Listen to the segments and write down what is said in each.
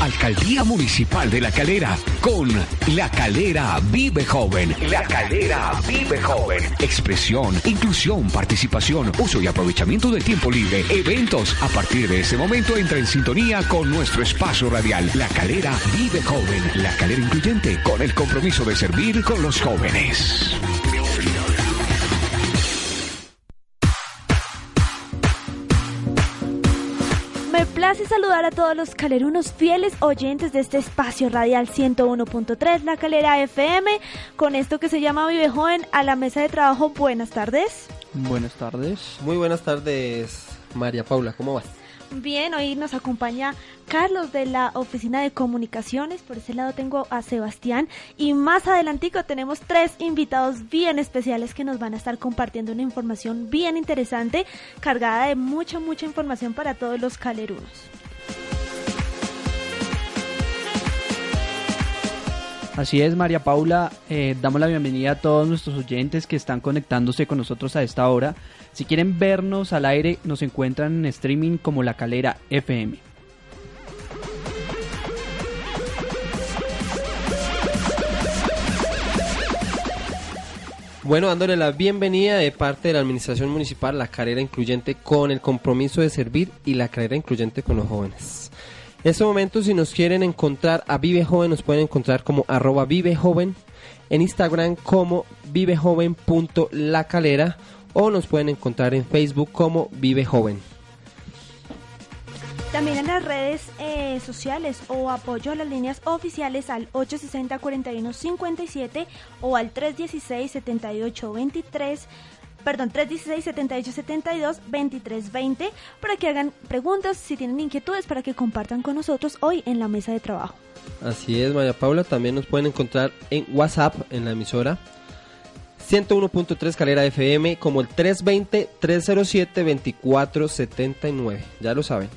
Alcaldía Municipal de La Calera con La Calera Vive Joven. La Calera Vive Joven. Expresión, inclusión, participación, uso y aprovechamiento del tiempo libre, eventos. A partir de ese momento entra en sintonía con nuestro espacio radial. La Calera Vive Joven. La Calera Incluyente con el compromiso de servir con los jóvenes. Place saludar a todos los calerunos fieles oyentes de este espacio radial 101.3, La Calera FM, con esto que se llama Vive Joven a la mesa de trabajo. Buenas tardes. Buenas tardes. Muy buenas tardes, María Paula, ¿cómo vas? Bien, hoy nos acompaña Carlos de la Oficina de Comunicaciones. Por ese lado tengo a Sebastián. Y más adelantico tenemos tres invitados bien especiales que nos van a estar compartiendo una información bien interesante, cargada de mucha, mucha información para todos los calerunos. Así es, María Paula, eh, damos la bienvenida a todos nuestros oyentes que están conectándose con nosotros a esta hora. Si quieren vernos al aire, nos encuentran en streaming como La Calera FM. Bueno, dándole la bienvenida de parte de la Administración Municipal La Carrera Incluyente con el compromiso de servir y la carrera incluyente con los jóvenes. En este momento, si nos quieren encontrar a Vive Joven, nos pueden encontrar como arroba Vive en Instagram como vivejoven.lacalera o nos pueden encontrar en Facebook como Vive Joven. También en las redes eh, sociales o apoyo a las líneas oficiales al 860-4157 o al 316-7823 perdón, 316-7872-2320 para que hagan preguntas, si tienen inquietudes, para que compartan con nosotros hoy en la mesa de trabajo. Así es, María Paula. También nos pueden encontrar en WhatsApp, en la emisora 101.3 Calera FM, como el 320-307-2479. Ya lo saben.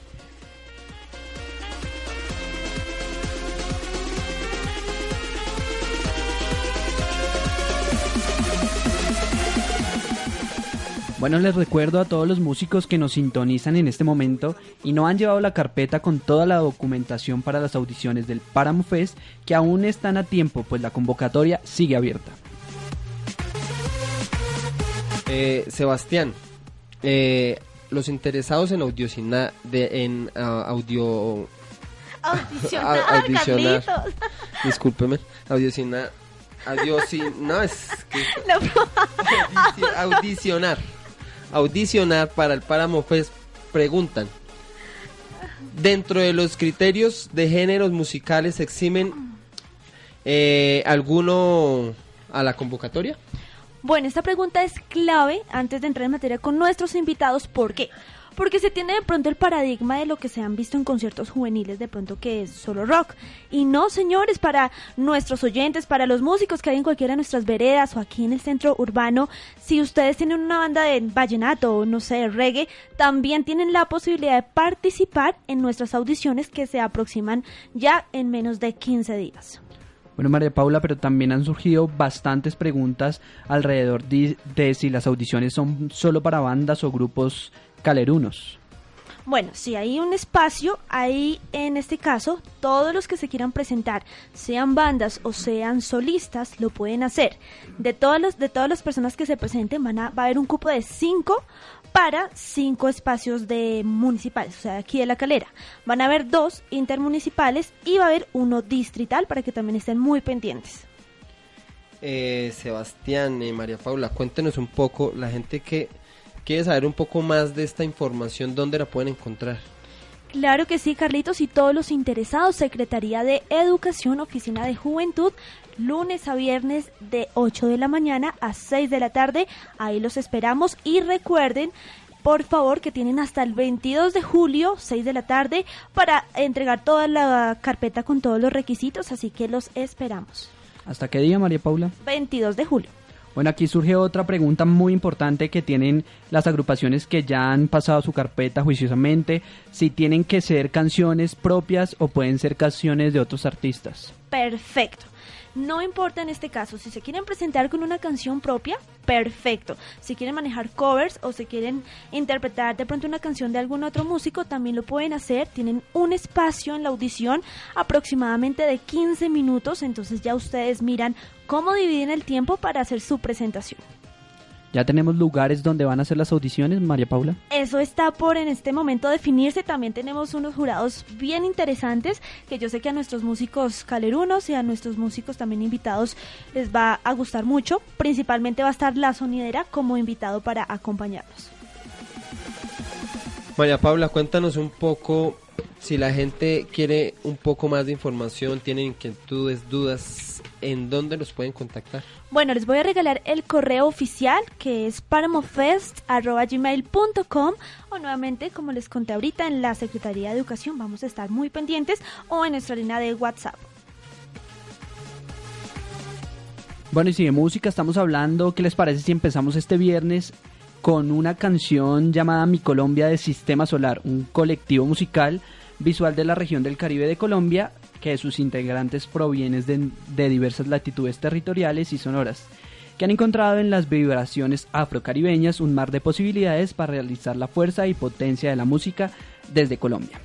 Bueno, les recuerdo a todos los músicos que nos sintonizan en este momento y no han llevado la carpeta con toda la documentación para las audiciones del Páramo Fest que aún están a tiempo, pues la convocatoria sigue abierta. Eh, Sebastián, eh, los interesados en audiocinar, de, en ah, audio... Audicionar, audicionar. Discúlpeme, audicionar... No, es que... No, Audici- audicionar. Audicionar para el Páramo Fest preguntan. Dentro de los criterios de géneros musicales se eximen eh, alguno a la convocatoria. Bueno, esta pregunta es clave antes de entrar en materia con nuestros invitados. ¿Por qué? Porque se tiene de pronto el paradigma de lo que se han visto en conciertos juveniles, de pronto que es solo rock. Y no, señores, para nuestros oyentes, para los músicos que hay en cualquiera de nuestras veredas o aquí en el centro urbano, si ustedes tienen una banda de vallenato o no sé, reggae, también tienen la posibilidad de participar en nuestras audiciones que se aproximan ya en menos de 15 días. Bueno, María Paula, pero también han surgido bastantes preguntas alrededor de, si las audiciones son solo para bandas o grupos calerunos. Bueno, si hay un espacio, ahí en este caso, todos los que se quieran presentar, sean bandas o sean solistas, lo pueden hacer. De todas las, de todas las personas que se presenten, van a, va a haber un cupo de cinco para cinco espacios de municipales, o sea, aquí de la calera. Van a haber dos intermunicipales y va a haber uno distrital para que también estén muy pendientes. Eh, Sebastián y María Paula, cuéntenos un poco, la gente que quiere saber un poco más de esta información, ¿dónde la pueden encontrar? Claro que sí, Carlitos, y todos los interesados, Secretaría de Educación, Oficina de Juventud, lunes a viernes de 8 de la mañana a 6 de la tarde. Ahí los esperamos y recuerden, por favor, que tienen hasta el 22 de julio, 6 de la tarde, para entregar toda la carpeta con todos los requisitos, así que los esperamos. ¿Hasta qué día, María Paula? 22 de julio. Bueno, aquí surge otra pregunta muy importante que tienen las agrupaciones que ya han pasado su carpeta juiciosamente, si tienen que ser canciones propias o pueden ser canciones de otros artistas. Perfecto. No importa en este caso, si se quieren presentar con una canción propia, perfecto. Si quieren manejar covers o si quieren interpretar de pronto una canción de algún otro músico, también lo pueden hacer. Tienen un espacio en la audición aproximadamente de 15 minutos, entonces ya ustedes miran cómo dividen el tiempo para hacer su presentación. ¿Ya tenemos lugares donde van a hacer las audiciones, María Paula? Eso está por en este momento definirse. También tenemos unos jurados bien interesantes que yo sé que a nuestros músicos calerunos y a nuestros músicos también invitados les va a gustar mucho. Principalmente va a estar la sonidera como invitado para acompañarnos. María Paula, cuéntanos un poco si la gente quiere un poco más de información, tiene inquietudes, dudas, ¿en dónde los pueden contactar? Bueno, les voy a regalar el correo oficial que es paramofest.gmail.com o nuevamente, como les conté ahorita, en la Secretaría de Educación vamos a estar muy pendientes o en nuestra línea de WhatsApp. Bueno, y si de música estamos hablando, ¿qué les parece si empezamos este viernes con una canción llamada Mi Colombia de Sistema Solar, un colectivo musical visual de la región del Caribe de Colombia, que sus integrantes provienen de, de diversas latitudes territoriales y sonoras, que han encontrado en las vibraciones afrocaribeñas un mar de posibilidades para realizar la fuerza y potencia de la música desde Colombia.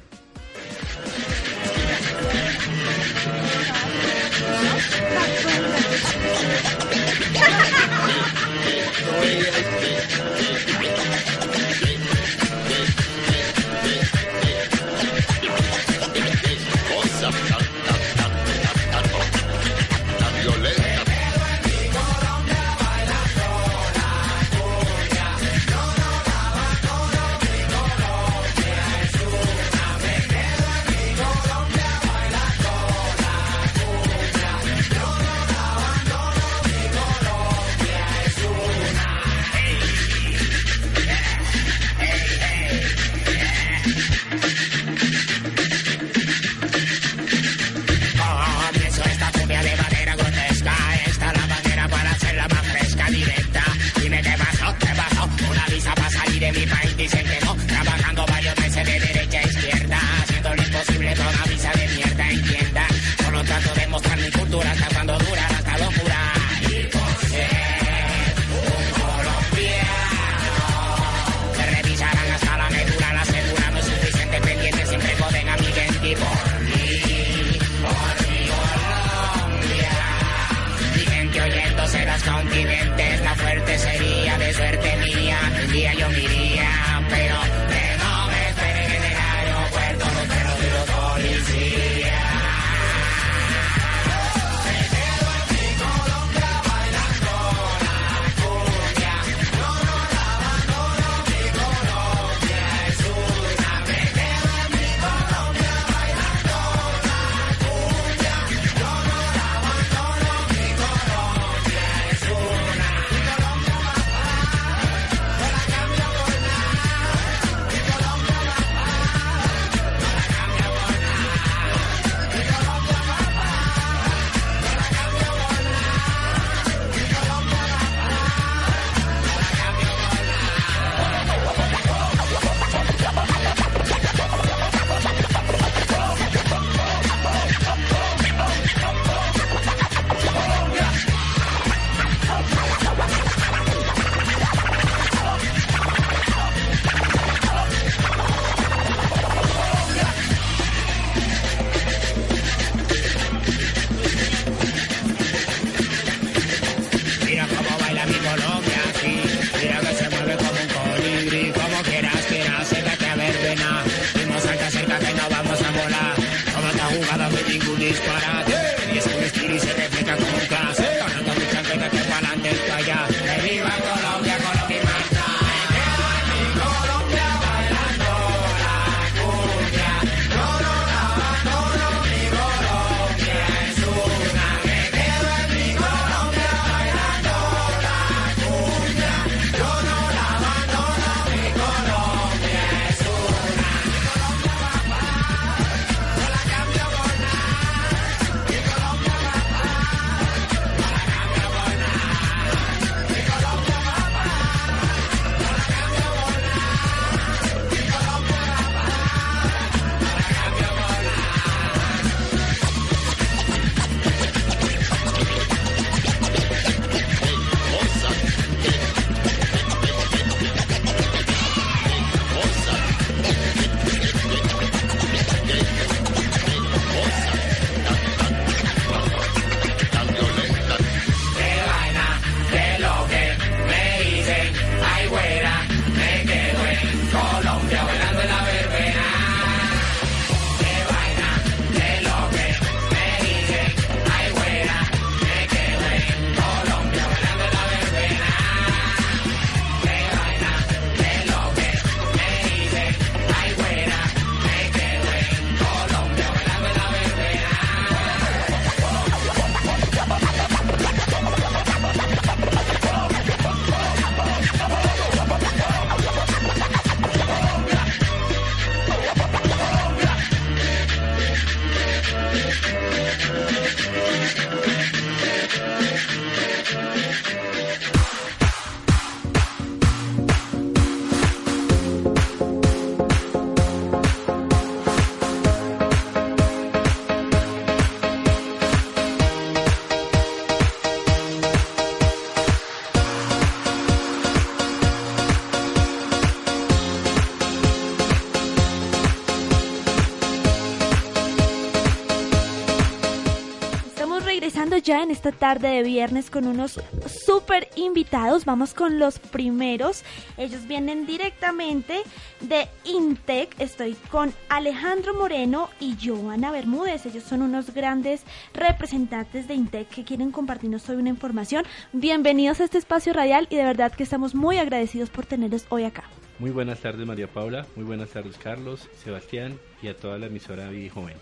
Esta tarde de viernes con unos super invitados. Vamos con los primeros. Ellos vienen directamente de Intec. Estoy con Alejandro Moreno y Joana Bermúdez. Ellos son unos grandes representantes de Intec que quieren compartirnos hoy una información. Bienvenidos a este espacio radial y de verdad que estamos muy agradecidos por tenerlos hoy acá. Muy buenas tardes María Paula, muy buenas tardes Carlos, Sebastián y a toda la emisora Vivi Joven.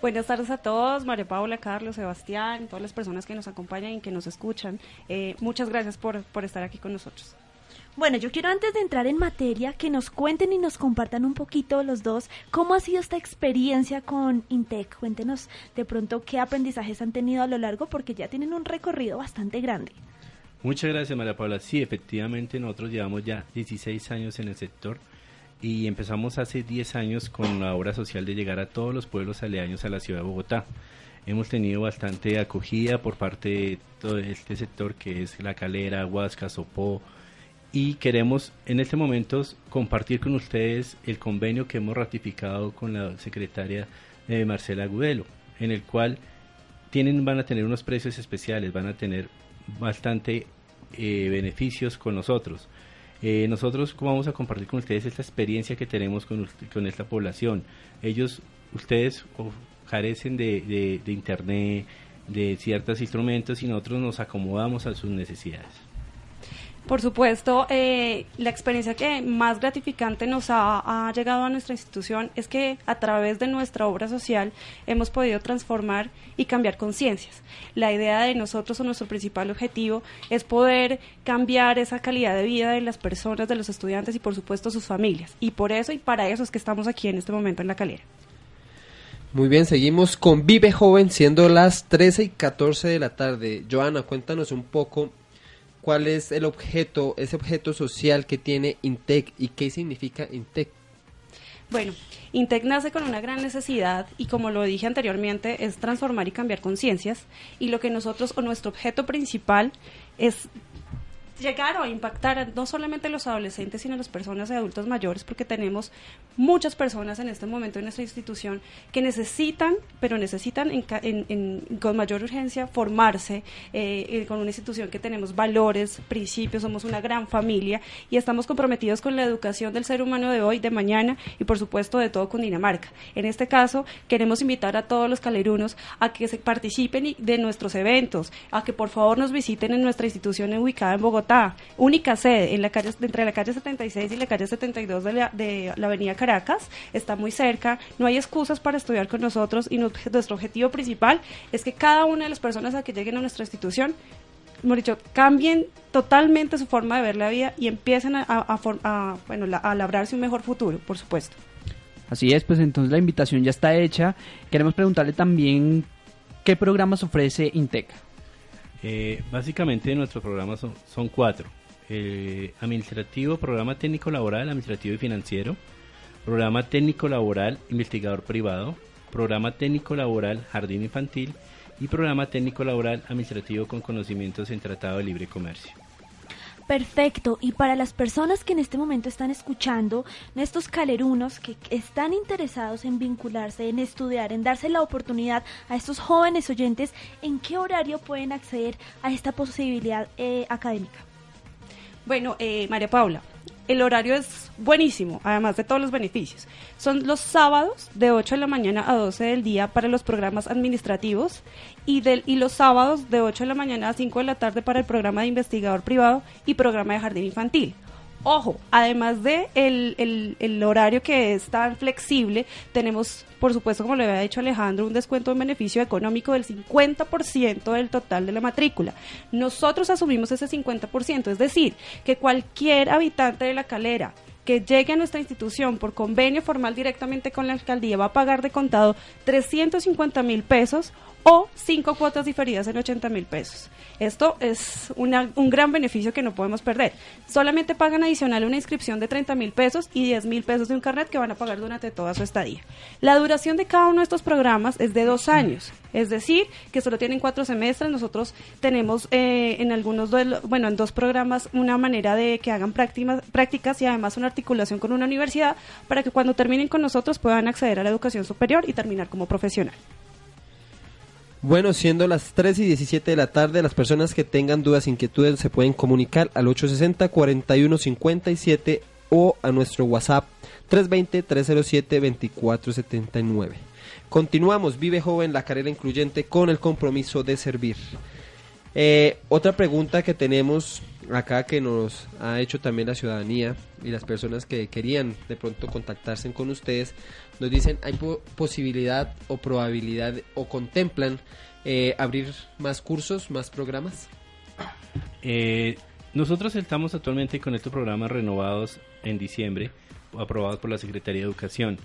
Buenas tardes a todos, María Paula, Carlos, Sebastián, todas las personas que nos acompañan y que nos escuchan. Eh, muchas gracias por, por estar aquí con nosotros. Bueno, yo quiero antes de entrar en materia que nos cuenten y nos compartan un poquito los dos cómo ha sido esta experiencia con Intec. Cuéntenos de pronto qué aprendizajes han tenido a lo largo porque ya tienen un recorrido bastante grande. Muchas gracias María Paula. Sí, efectivamente nosotros llevamos ya 16 años en el sector y empezamos hace 10 años con la obra social de llegar a todos los pueblos aledaños a la ciudad de Bogotá. Hemos tenido bastante acogida por parte de todo este sector que es La Calera, Huasca, Sopó y queremos en este momento compartir con ustedes el convenio que hemos ratificado con la secretaria eh, Marcela Gudelo, en el cual tienen, van a tener unos precios especiales, van a tener bastante eh, beneficios con nosotros. Eh, nosotros vamos a compartir con ustedes esta experiencia que tenemos con, con esta población. Ellos, ustedes carecen de, de internet, de ciertos instrumentos y nosotros nos acomodamos a sus necesidades. Por supuesto, eh, la experiencia que más gratificante nos ha, llegado a nuestra institución es que a través de nuestra obra social hemos podido transformar y cambiar conciencias. La idea de nosotros o nuestro principal objetivo es poder cambiar esa calidad de vida de las personas, de los estudiantes y por supuesto sus familias. Y por eso y para eso es que estamos aquí en este momento en la calera. Muy bien, seguimos con Vive Joven, siendo las 13 y 14 de la tarde. Joana, cuéntanos un poco cuál es el objeto, ese objeto social que tiene INTEC y qué significa INTEC. Bueno, INTEC nace con una gran necesidad y como lo dije anteriormente es transformar y cambiar conciencias y lo que nosotros o nuestro objeto principal es llegar a impactar no solamente a los adolescentes, sino a las personas y adultos mayores, porque tenemos muchas personas en este momento en nuestra institución que necesitan, pero necesitan con mayor urgencia formarse eh, eh, con una institución que tenemos valores, principios, somos una gran familia y estamos comprometidos con la educación del ser humano de hoy, de mañana y por supuesto de todo Cundinamarca. En este caso, queremos invitar a todos los calerunos a que se participen de nuestros eventos, a que por favor nos visiten en nuestra institución ubicada en Bogotá única sede en la calle, entre la calle 76 y la calle 72 de la, de la avenida Caracas, está muy cerca, no hay excusas para estudiar con nosotros y nuestro objetivo principal es que cada una de las personas a que lleguen a nuestra institución hemos dicho, cambien totalmente su forma de ver la vida y empiecen a, bueno, a labrarse un mejor futuro, por supuesto. Así es, pues entonces la invitación ya está hecha. Queremos preguntarle también qué programas ofrece Intec. Eh, básicamente nuestros programas son, cuatro. Eh, administrativo, programa técnico laboral, administrativo y financiero. Programa técnico laboral, investigador privado. Programa técnico laboral, jardín infantil. Y programa técnico laboral, administrativo con conocimientos en tratado de libre comercio. Perfecto. Y para las personas que en este momento están escuchando, estos calerunos que están interesados en vincularse, en estudiar, en darse la oportunidad a estos jóvenes oyentes, ¿en qué horario pueden acceder a esta posibilidad eh, académica? Bueno, eh, María Paula, el horario es buenísimo, además de todos los beneficios. Son los sábados de 8 de la mañana a 12 del día para los programas administrativos y, del, y los sábados de 8 de la mañana a 5 de la tarde para el programa de investigador privado y programa de jardín infantil. Ojo, además de el, el, horario que es tan flexible, tenemos, por supuesto, como le había dicho Alejandro, un descuento en beneficio económico del 50% del total de la matrícula. Nosotros asumimos ese 50%, es decir, que cualquier habitante de la calera que llegue a nuestra institución por convenio formal directamente con la alcaldía va a pagar de contado 350 mil pesos o cinco cuotas diferidas en 80 mil pesos. Esto es un gran beneficio que no podemos perder. Solamente pagan adicional una inscripción de 30 mil pesos y 10 mil pesos de un carnet que van a pagar durante toda su estadía. La duración de cada uno de estos programas es de dos años, es decir, que solo tienen cuatro semestres. Nosotros tenemos eh, en algunos, bueno, en dos programas una manera de que hagan prácticas, prácticas y además una articulación con una universidad para que cuando terminen con nosotros puedan acceder a la educación superior y terminar como profesional. Bueno, siendo las 3 y 17 de la tarde, las personas que tengan dudas, inquietudes, se pueden comunicar al 860-4157 o a nuestro WhatsApp 320-307-2479. Continuamos, vive joven la carrera incluyente con el compromiso de servir. Eh, otra pregunta que tenemos acá que nos ha hecho también la ciudadanía y las personas que querían de pronto contactarse con ustedes, nos dicen, ¿hay po- posibilidad o probabilidad o contemplan eh, abrir más cursos, más programas? Eh, nosotros estamos actualmente con estos programas renovados en diciembre, aprobados por la Secretaría de Educación.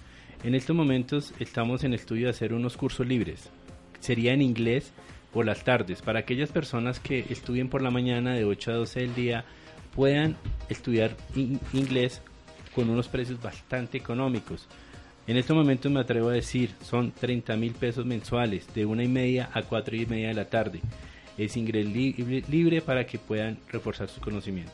En estos momentos estamos en estudio de hacer unos cursos libres. Sería en inglés por las tardes, para aquellas personas que estudien por la mañana de 8 a 12 del día, puedan estudiar in- inglés con unos precios bastante económicos. En estos momentos me atrevo a decir, son 30 mil pesos mensuales, de una y media a cuatro y media de la tarde. Es ingreso libre, para que puedan reforzar sus conocimientos.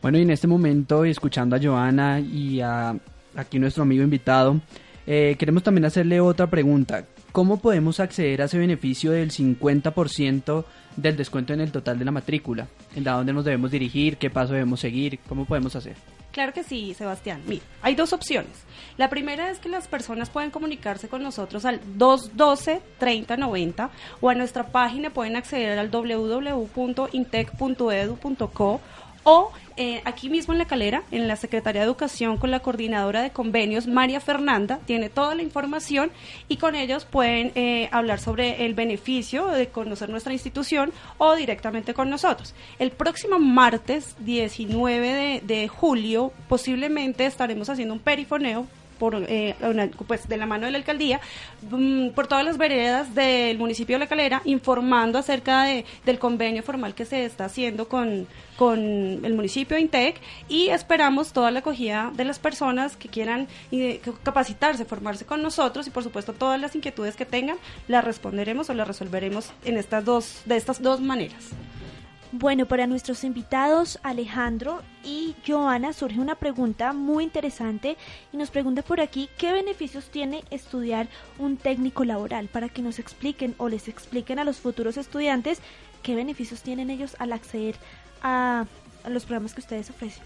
Bueno, y en este momento, escuchando a Joana y a aquí nuestro amigo invitado, eh, queremos también hacerle otra pregunta. ¿Cómo podemos acceder a ese beneficio del 50% del descuento en el total de la matrícula? ¿En a dónde nos debemos dirigir? ¿Qué paso debemos seguir? ¿Cómo podemos hacer? Claro que sí, Sebastián. Mira, hay dos opciones. La primera es que las personas pueden comunicarse con nosotros al 212-3090 o a nuestra página pueden acceder al www.intec.edu.co o eh, aquí mismo en La Calera, en la Secretaría de Educación con la coordinadora de convenios, María Fernanda, tiene toda la información y con ellos pueden eh, hablar sobre el beneficio de conocer nuestra institución o directamente con nosotros. El próximo martes 19 de, de julio posiblemente estaremos haciendo un perifoneo por, eh, pues, de la mano de la alcaldía mm, por todas las veredas del municipio de La Calera informando acerca de, del convenio formal que se está haciendo con, con el municipio de Intec y esperamos toda la acogida de las personas que quieran capacitarse, formarse con nosotros y por supuesto todas las inquietudes que tengan las responderemos o las resolveremos en estas dos, de estas dos maneras. Bueno, para nuestros invitados Alejandro y Joana surge una pregunta muy interesante y nos pregunta por aquí qué beneficios tiene estudiar un técnico laboral para que nos expliquen o les expliquen a los futuros estudiantes qué beneficios tienen ellos al acceder a, a los programas que ustedes ofrecen.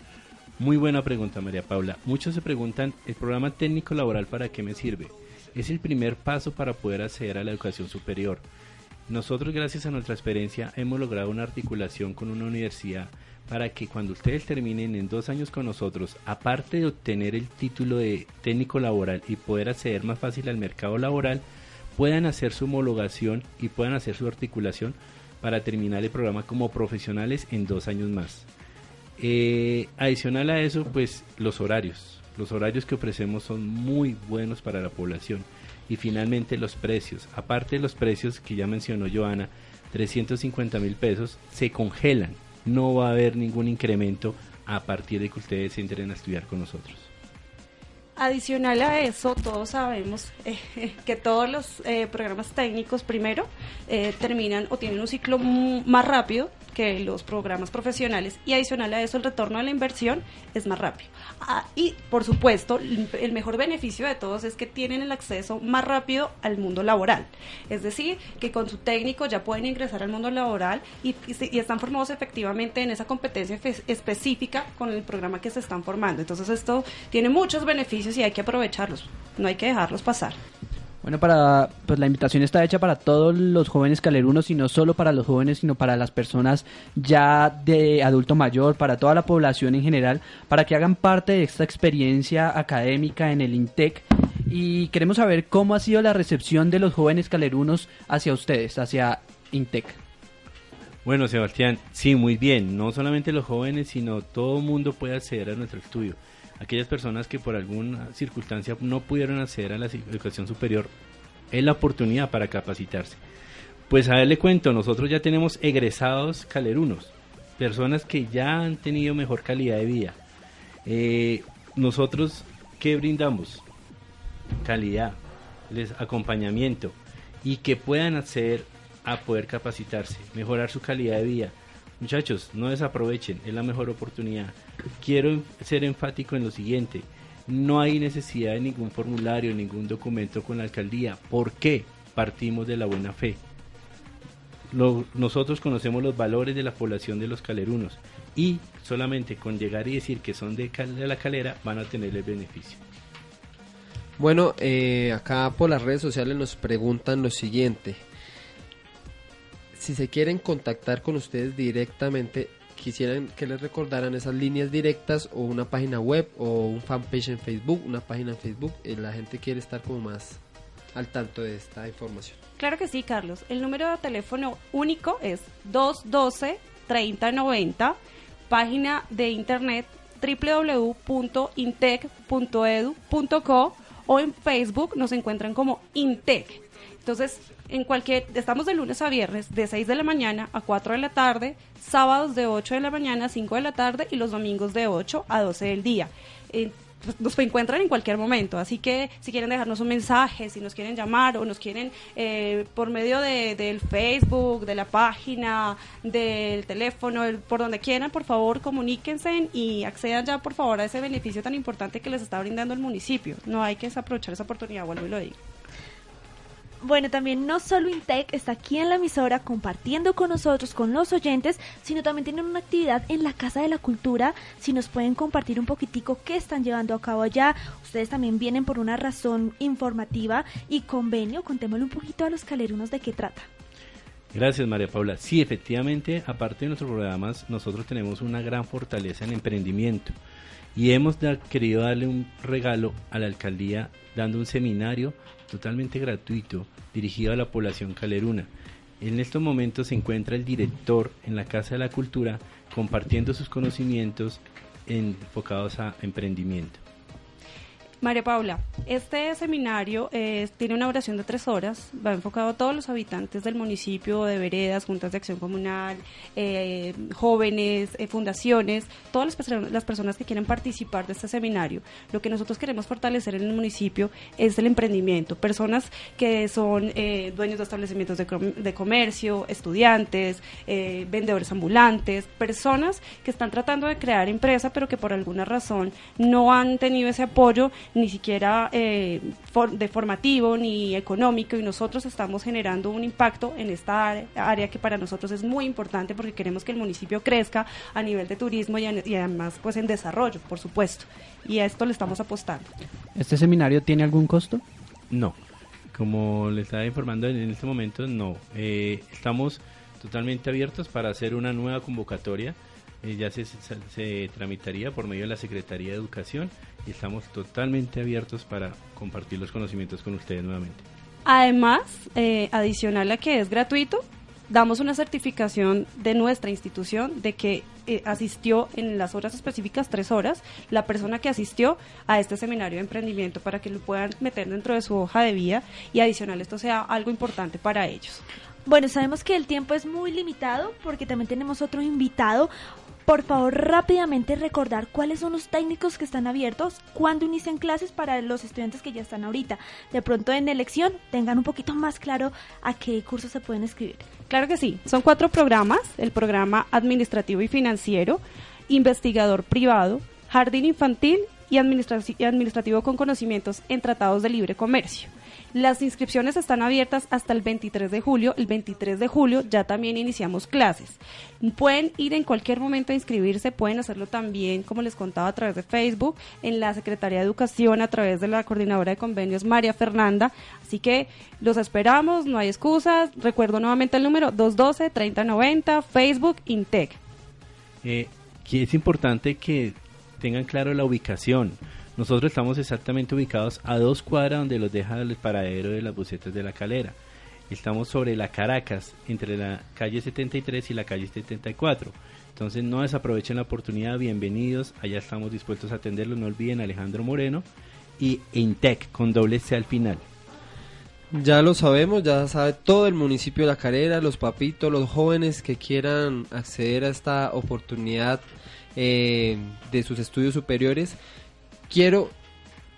Muy buena pregunta, María Paula. Muchos se preguntan, ¿el programa técnico laboral para qué me sirve? Es el primer paso para poder acceder a la educación superior. Nosotros, gracias a nuestra experiencia, hemos logrado una articulación con una universidad para que cuando ustedes terminen en dos años con nosotros, aparte de obtener el título de técnico laboral y poder acceder más fácil al mercado laboral, puedan hacer su homologación y puedan hacer su articulación para terminar el programa como profesionales en dos años más. Eh, adicional a eso, pues los horarios. Los horarios que ofrecemos son muy buenos para la población. Y finalmente los precios. Aparte de los precios que ya mencionó Joana, 350 mil pesos, se congelan. No va a haber ningún incremento a partir de que ustedes entren a estudiar con nosotros. Adicional a eso, todos sabemos eh, que todos los eh, programas técnicos primero eh, terminan o tienen un ciclo más rápido que los programas profesionales y adicional a eso el retorno de la inversión es más rápido. Ah, y por supuesto, el mejor beneficio de todos es que tienen el acceso más rápido al mundo laboral. Es decir, que con su técnico ya pueden ingresar al mundo laboral y, y están formados efectivamente en esa competencia específica con el programa que se están formando. Entonces esto tiene muchos beneficios y hay que aprovecharlos, no hay que dejarlos pasar. Bueno, para pues la invitación está hecha para todos los jóvenes calerunos y no solo para los jóvenes, sino para las personas ya de adulto mayor, para toda la población en general, para que hagan parte de esta experiencia académica en el INTEC. Y queremos saber cómo ha sido la recepción de los jóvenes calerunos hacia ustedes, hacia INTEC. Bueno, Sebastián, sí, muy bien. No solamente los jóvenes, sino todo el mundo puede acceder a nuestro estudio. Aquellas personas que por alguna circunstancia no pudieron acceder a la educación superior, es la oportunidad para capacitarse. Pues a ver, le cuento, nosotros ya tenemos egresados calerunos, personas que ya han tenido mejor calidad de vida. Eh, nosotros, ¿qué brindamos? Calidad, les acompañamiento y que puedan acceder a poder capacitarse, mejorar su calidad de vida. Muchachos, no desaprovechen, es la mejor oportunidad. Quiero ser enfático en lo siguiente, no hay necesidad de ningún formulario, ningún documento con la alcaldía. ¿Por qué? partimos de la buena fe. Nosotros conocemos los valores de la población de los calerunos y solamente con llegar y decir que son de, de la calera van a tener el beneficio. Bueno, eh, acá por las redes sociales nos preguntan lo siguiente. Si se quieren contactar con ustedes directamente, quisieran que les recordaran esas líneas directas o una página web o un fanpage en Facebook, una página en Facebook. eh, la gente quiere estar como más al tanto de esta información. Claro que sí, Carlos. El número de teléfono único es 212-3090, página de internet www.intec.edu.co o en Facebook nos encuentran como Intec. Entonces, en cualquier, estamos de lunes a viernes de 6 de la mañana a 4 de la tarde, sábados de 8 de la mañana a 5 de la tarde y los domingos de 8 a 12 del día. Eh, pues, nos encuentran en cualquier momento, así que si quieren dejarnos un mensaje, si nos quieren llamar o nos quieren eh, por medio de, del Facebook, de la página, del teléfono, el- por donde quieran, por favor comuníquense y accedan ya por favor a ese beneficio tan importante que les está brindando el municipio. No hay que desaprovechar esa oportunidad, vuelvo y lo digo. Bueno, también no solo Intec está aquí en la emisora compartiendo con nosotros, con los oyentes, sino también tienen una actividad en la Casa de la Cultura. Si nos pueden compartir un poquitico qué están llevando a cabo allá. Ustedes también vienen por una razón informativa y convenio. Contémosle un poquito a los calerunos de qué trata. Gracias María Paula. Sí, efectivamente, aparte de nuestros programas, nosotros tenemos una gran fortaleza en emprendimiento y hemos querido darle un regalo a la alcaldía dando un seminario totalmente gratuito dirigido a la población caleruna. En estos momentos se encuentra el director en la Casa de la Cultura compartiendo sus conocimientos enfocados a emprendimiento. María Paula, este seminario eh, tiene una duración de tres horas, va enfocado a todos los habitantes del municipio, de veredas, juntas de acción comunal, eh, jóvenes, eh, fundaciones, todas las, perso- las personas que quieren participar de este seminario. Lo que nosotros queremos fortalecer en el municipio es el emprendimiento, personas que son dueños de establecimientos de, de comercio, estudiantes, vendedores ambulantes, personas que están tratando de crear empresa, pero que por alguna razón no han tenido ese apoyo ni siquiera eh, for- de formativo ni económico y nosotros estamos generando un impacto en esta área que para nosotros es muy importante porque queremos que el municipio crezca a nivel de turismo y, y además pues en desarrollo, por supuesto. Y a esto le estamos apostando. ¿Este seminario tiene algún costo? No, como le estaba informando en en este momento, no. Eh, estamos totalmente abiertos para hacer una nueva convocatoria. Eh, ya se, se, se tramitaría por medio de la Secretaría de Educación y estamos totalmente abiertos para compartir los conocimientos con ustedes nuevamente. Además, eh, adicional a que es gratuito, damos una certificación de nuestra institución de que eh, asistió en las horas específicas, tres horas, la persona que asistió a este seminario de emprendimiento para que lo puedan meter dentro de su hoja de vida y adicional esto sea algo importante para ellos. Bueno, sabemos que el tiempo es muy limitado porque también tenemos otro invitado. Por favor, rápidamente recordar cuáles son los técnicos que están abiertos, cuándo inician clases para los estudiantes que ya están ahorita. De pronto en elección tengan un poquito más claro a qué cursos se pueden escribir. Claro que sí, son cuatro programas, el programa administrativo y financiero, investigador privado, jardín infantil y, administra- y administrativo con conocimientos en tratados de libre comercio. Las inscripciones están abiertas hasta el 23 de julio. El 23 de julio ya también iniciamos clases. Pueden ir en cualquier momento a inscribirse, pueden hacerlo también, como les contaba, a través de Facebook, en la Secretaría de Educación, a través de la coordinadora de convenios María Fernanda. Así que los esperamos, no hay excusas. Recuerdo nuevamente el número 212-3090, Facebook, Intec. Eh, es importante que tengan claro la ubicación. Nosotros estamos exactamente ubicados a dos cuadras donde los deja el paradero de las bucetas de la calera. Estamos sobre la Caracas, entre la calle 73 y la calle 74. Entonces no desaprovechen la oportunidad, bienvenidos, allá estamos dispuestos a atenderlos, no olviden Alejandro Moreno y Intec con doble C al final. Ya lo sabemos, ya sabe todo el municipio de La Calera, los papitos, los jóvenes que quieran acceder a esta oportunidad eh, de sus estudios superiores. Quiero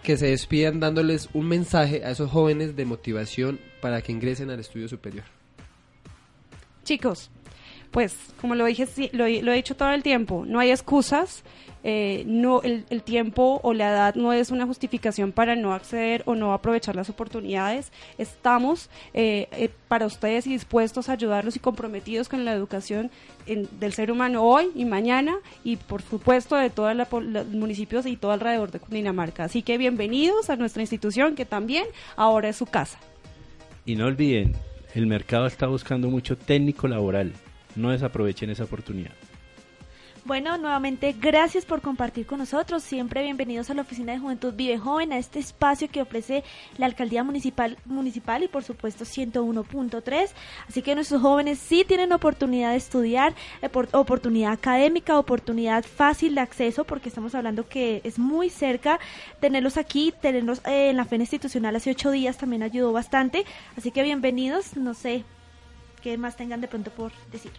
que se despidan dándoles un mensaje a esos jóvenes de motivación para que ingresen al estudio superior. Chicos, pues, como lo dije, lo, he- dicho todo el tiempo, no hay excusas, eh, no el, tiempo o la edad no es una justificación para no acceder o no aprovechar las oportunidades. Estamos eh, eh, para ustedes y dispuestos a ayudarlos y comprometidos con la educación del ser humano hoy y mañana y por supuesto de todos los municipios y todo alrededor de Cundinamarca. Así que bienvenidos a nuestra institución que también ahora es su casa. Y no olviden, el mercado está buscando mucho técnico laboral. No desaprovechen esa oportunidad. Bueno, nuevamente gracias por compartir con nosotros. Siempre bienvenidos a la Oficina de Juventud Vive Joven, a este espacio que ofrece la Alcaldía Municipal, municipal y por supuesto 101.3. Así que nuestros jóvenes sí tienen oportunidad de estudiar, eh, por- oportunidad académica, oportunidad fácil de acceso, porque estamos hablando que es muy cerca. Tenerlos aquí, tenerlos eh, en la fe institucional hace ocho días también ayudó bastante. Así que bienvenidos, no sé qué más tengan de pronto por decir.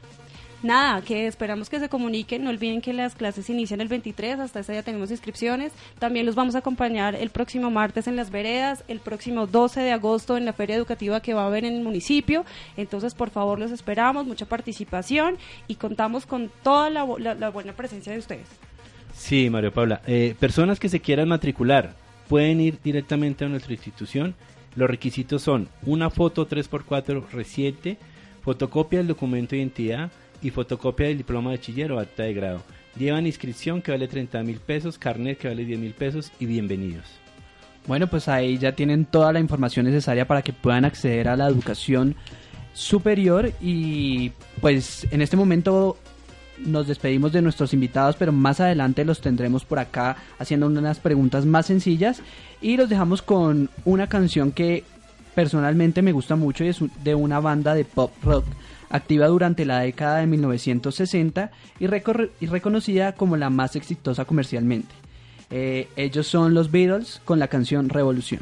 Nada, que esperamos que se comuniquen. No olviden que las clases inician el 23, hasta ese día tenemos inscripciones. También los vamos a acompañar el próximo martes en las veredas, el próximo 12 de agosto en la feria educativa que va a haber en el municipio. Entonces, por favor, los esperamos, mucha participación y contamos con toda la, bu- la- la buena presencia de ustedes. Sí, Mario Paula. Eh, personas que se quieran matricular pueden ir directamente a nuestra institución. Los requisitos son una foto 3x4 reciente, fotocopia del documento de identidad y fotocopia del diploma de bachiller o acta de grado. Llevan inscripción que vale 30 mil pesos, carnet que vale 10 mil pesos y bienvenidos. Bueno, pues ahí ya tienen toda la información necesaria para que puedan acceder a la educación superior y pues en este momento nos despedimos de nuestros invitados, pero más adelante los tendremos por acá haciendo unas preguntas más sencillas y los dejamos con una canción que personalmente me gusta mucho y es de una banda de pop rock activa durante la década de 1960 y, reconocida como la más exitosa comercialmente. Eh, ellos son los Beatles con la canción Revolución.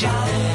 Jolly.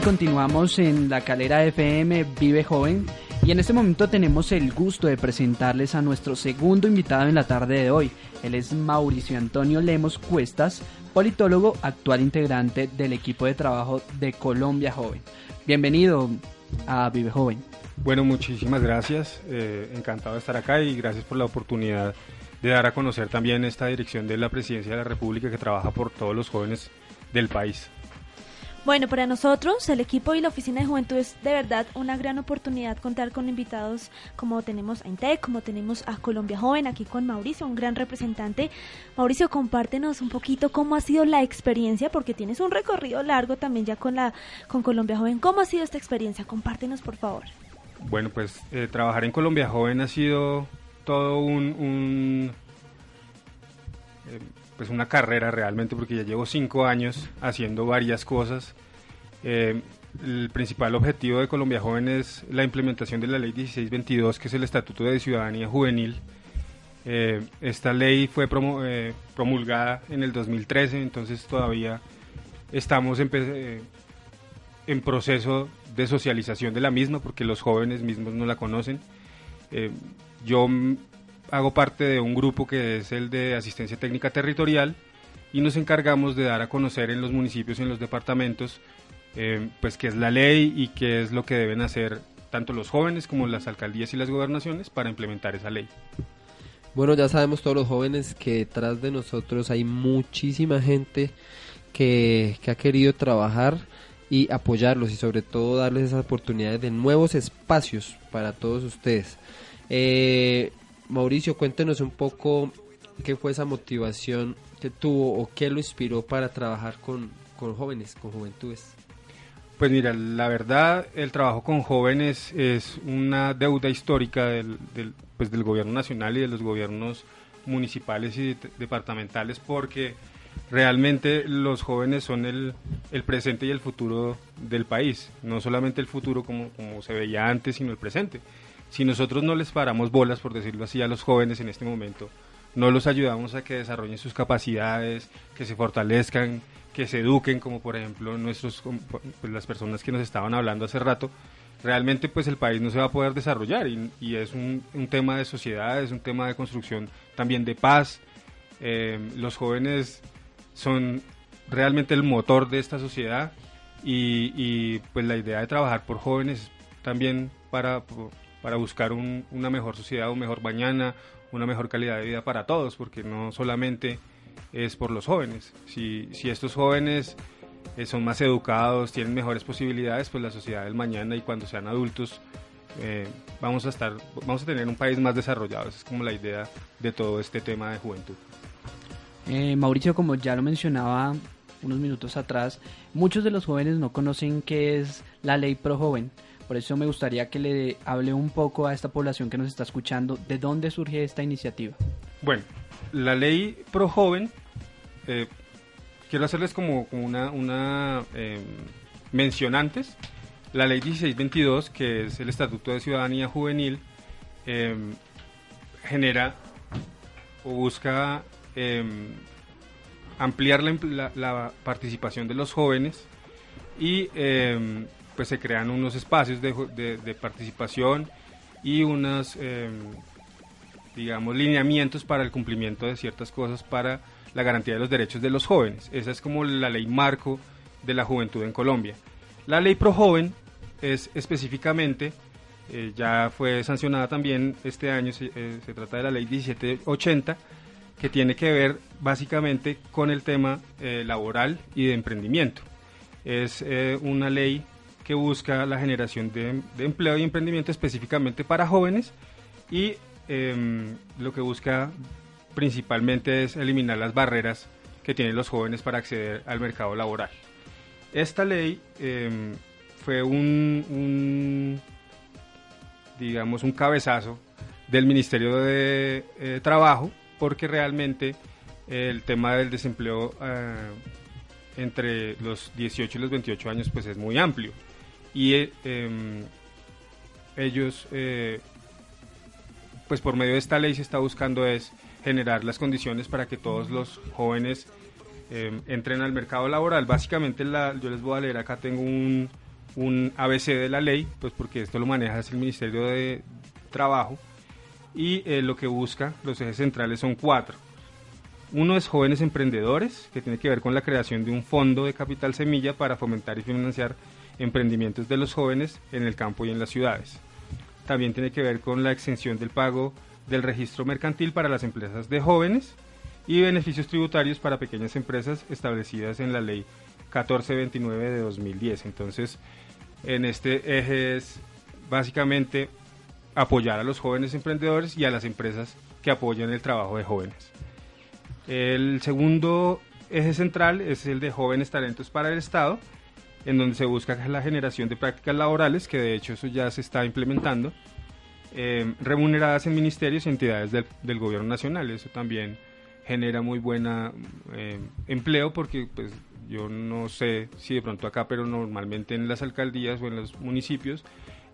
Continuamos en la calera FM Vive Joven. Y en este momento tenemos el gusto de presentarles a nuestro segundo invitado en la tarde de hoy. Él es Mauricio Antonio Lemos Cuestas, politólogo, actual integrante del equipo de trabajo de Colombia Joven. Bienvenido a Vive Joven. Bueno, muchísimas gracias. eh, encantado de estar acá y gracias por la oportunidad de dar a conocer también esta dirección de la Presidencia de la República que trabaja por todos los jóvenes del país. Bueno, para nosotros, el equipo y la Oficina de Juventud es de verdad una gran oportunidad contar con invitados como tenemos a INTEC, como tenemos a Colombia Joven, aquí con Mauricio, un gran representante. Mauricio, compártenos un poquito cómo ha sido la experiencia, porque tienes un recorrido largo también ya con, la, con Colombia Joven. ¿Cómo ha sido esta experiencia? Compártenos, por favor. Bueno, pues eh, trabajar en Colombia Joven ha sido todo un, un, pues una carrera realmente porque ya llevo cinco años haciendo varias cosas. Eh, el principal objetivo de Colombia Joven es la implementación de la ley 1622, que es el Estatuto de Ciudadanía Juvenil. Eh, esta ley fue promo- eh, promulgada en el 2013, entonces todavía estamos en, eh, en proceso de socialización de la misma porque los jóvenes mismos no la conocen. Eh, yo hago parte de un grupo que es el de asistencia técnica territorial y nos encargamos de dar a conocer en los municipios y en los departamentos eh, pues qué es la ley y qué es lo que deben hacer tanto los jóvenes como las alcaldías y las gobernaciones para implementar esa ley. Bueno, ya sabemos todos los jóvenes que detrás de nosotros hay muchísima gente que, que ha querido trabajar y apoyarlos y sobre todo darles esas oportunidades de nuevos espacios para todos ustedes. Eh, Mauricio, cuéntenos un poco qué fue esa motivación que tuvo o qué lo inspiró para trabajar con, con jóvenes, con juventudes. Pues mira, la verdad, el trabajo con jóvenes es una deuda histórica del, del, pues del gobierno nacional y de los gobiernos municipales y de- departamentales porque realmente los jóvenes son el, el presente y el futuro del país, no solamente el futuro como, como se veía antes, sino el presente. Si nosotros no les paramos bolas, por decirlo así, a los jóvenes en este momento, no los ayudamos a que desarrollen sus capacidades, que se fortalezcan, que se eduquen, como por ejemplo nuestros, pues, las personas que nos estaban hablando hace rato, realmente pues el país no se va a poder desarrollar y, y es un, un tema de sociedad, es un tema de construcción también de paz. Eh, los jóvenes son realmente el motor de esta sociedad y, y, pues la idea de trabajar por jóvenes también para, para buscar un- una mejor sociedad, un mejor mañana, una mejor calidad de vida para todos, porque no solamente es por los jóvenes. Si, si estos jóvenes eh, son más educados, tienen mejores posibilidades, pues la sociedad del mañana y cuando sean adultos eh, vamos a estar, vamos a tener un país más desarrollado. Esa es como la idea de todo este tema de juventud. Eh, Mauricio, como ya lo mencionaba unos minutos atrás, muchos de los jóvenes no conocen qué es la ley pro joven. Por eso me gustaría que le hable un poco a esta población que nos está escuchando de dónde surge esta iniciativa. Bueno, la ley pro joven, eh, quiero hacerles como, una, una eh. La ley 1622, que es el Estatuto de Ciudadanía Juvenil, eh, genera o busca eh, ampliar la, participación de los jóvenes y pues se crean unos espacios de, de- de participación y unas eh, digamos lineamientos para el cumplimiento de ciertas cosas para la garantía de los derechos de los jóvenes esa es como la ley marco de la juventud en Colombia la ley pro joven es específicamente eh, ya fue sancionada también este año se, eh, se trata de la ley 1780 que tiene que ver básicamente con el tema eh, laboral y de emprendimiento. Es eh, una ley que busca la generación de, empleo y emprendimiento específicamente para jóvenes y em, lo que busca principalmente es eliminar las barreras que tienen los jóvenes para acceder al mercado laboral. Esta ley em, fue un, digamos, un cabezazo del Ministerio de eh, Trabajo porque realmente el tema del desempleo eh, entre los 18 y los 28 años pues es muy amplio y eh, em, ellos eh, pues por medio de esta ley se está buscando es generar las condiciones para que todos los jóvenes eh, entren al mercado laboral. Básicamente la- yo les voy a leer acá, tengo un, un ABC de la ley, pues porque esto lo maneja es el Ministerio de Trabajo, y eh, lo que busca, los ejes centrales son cuatro. Uno es jóvenes emprendedores, que tiene que ver con la creación de un fondo de capital semilla para fomentar y financiar emprendimientos de los jóvenes en el campo y en las ciudades. También tiene que ver con la exención del pago del registro mercantil para las empresas de jóvenes y beneficios tributarios para pequeñas empresas establecidas en la ley 1429 de 2010. Entonces, en este eje es básicamente apoyar a los jóvenes emprendedores y a las empresas que apoyan el trabajo de jóvenes. El segundo eje central es el de jóvenes talentos para el Estado, en donde se busca la generación de prácticas laborales, que de hecho eso ya se está implementando, eh, remuneradas en ministerios y entidades del, del gobierno nacional. Eso también genera muy buena eh, empleo porque pues yo no sé si de pronto acá, pero normalmente en las alcaldías o en los municipios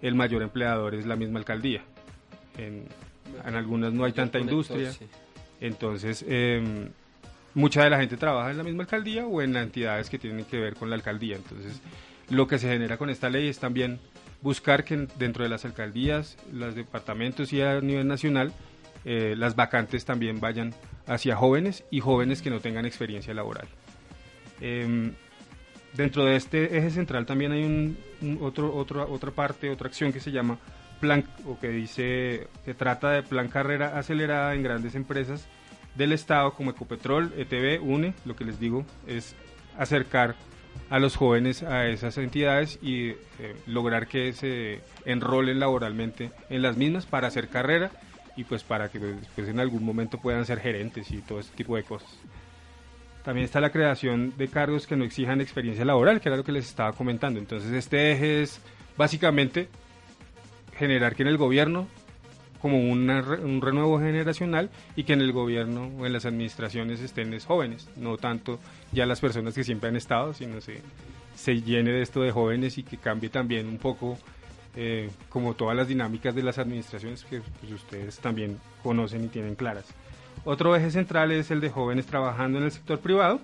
el mayor empleador es la misma alcaldía. En, en algunas no hay tanta industria. Entonces, eh, mucha de la gente trabaja en la misma alcaldía o en entidades que tienen que ver con la alcaldía. Entonces, lo que se genera con esta ley es también buscar que dentro de las alcaldías, los departamentos y a nivel nacional, eh, las vacantes también vayan hacia jóvenes y jóvenes que no tengan experiencia laboral. Em, dentro de este eje central también hay un, otro, otra parte, otra acción que se llama plan, o que dice, que trata de plan carrera acelerada en grandes empresas del Estado como Ecopetrol, ETB, UNE, lo que les digo es acercar a los jóvenes a esas entidades y eh, lograr que se enrolen laboralmente en las mismas para hacer carrera y pues para que después en algún momento puedan ser gerentes y todo este tipo de cosas. También está la creación de cargos que no exijan experiencia laboral, que era lo que les estaba comentando. Entonces este eje es básicamente generar que en el gobierno como una un renuevo generacional y que en el gobierno o en las administraciones estén es jóvenes, no tanto ya las personas que siempre han estado, sino se, se llene de esto de jóvenes y que cambie también un poco eh, como todas las dinámicas de las administraciones que pues, ustedes también conocen y tienen claras. Otro eje central es el de jóvenes trabajando en el sector privado,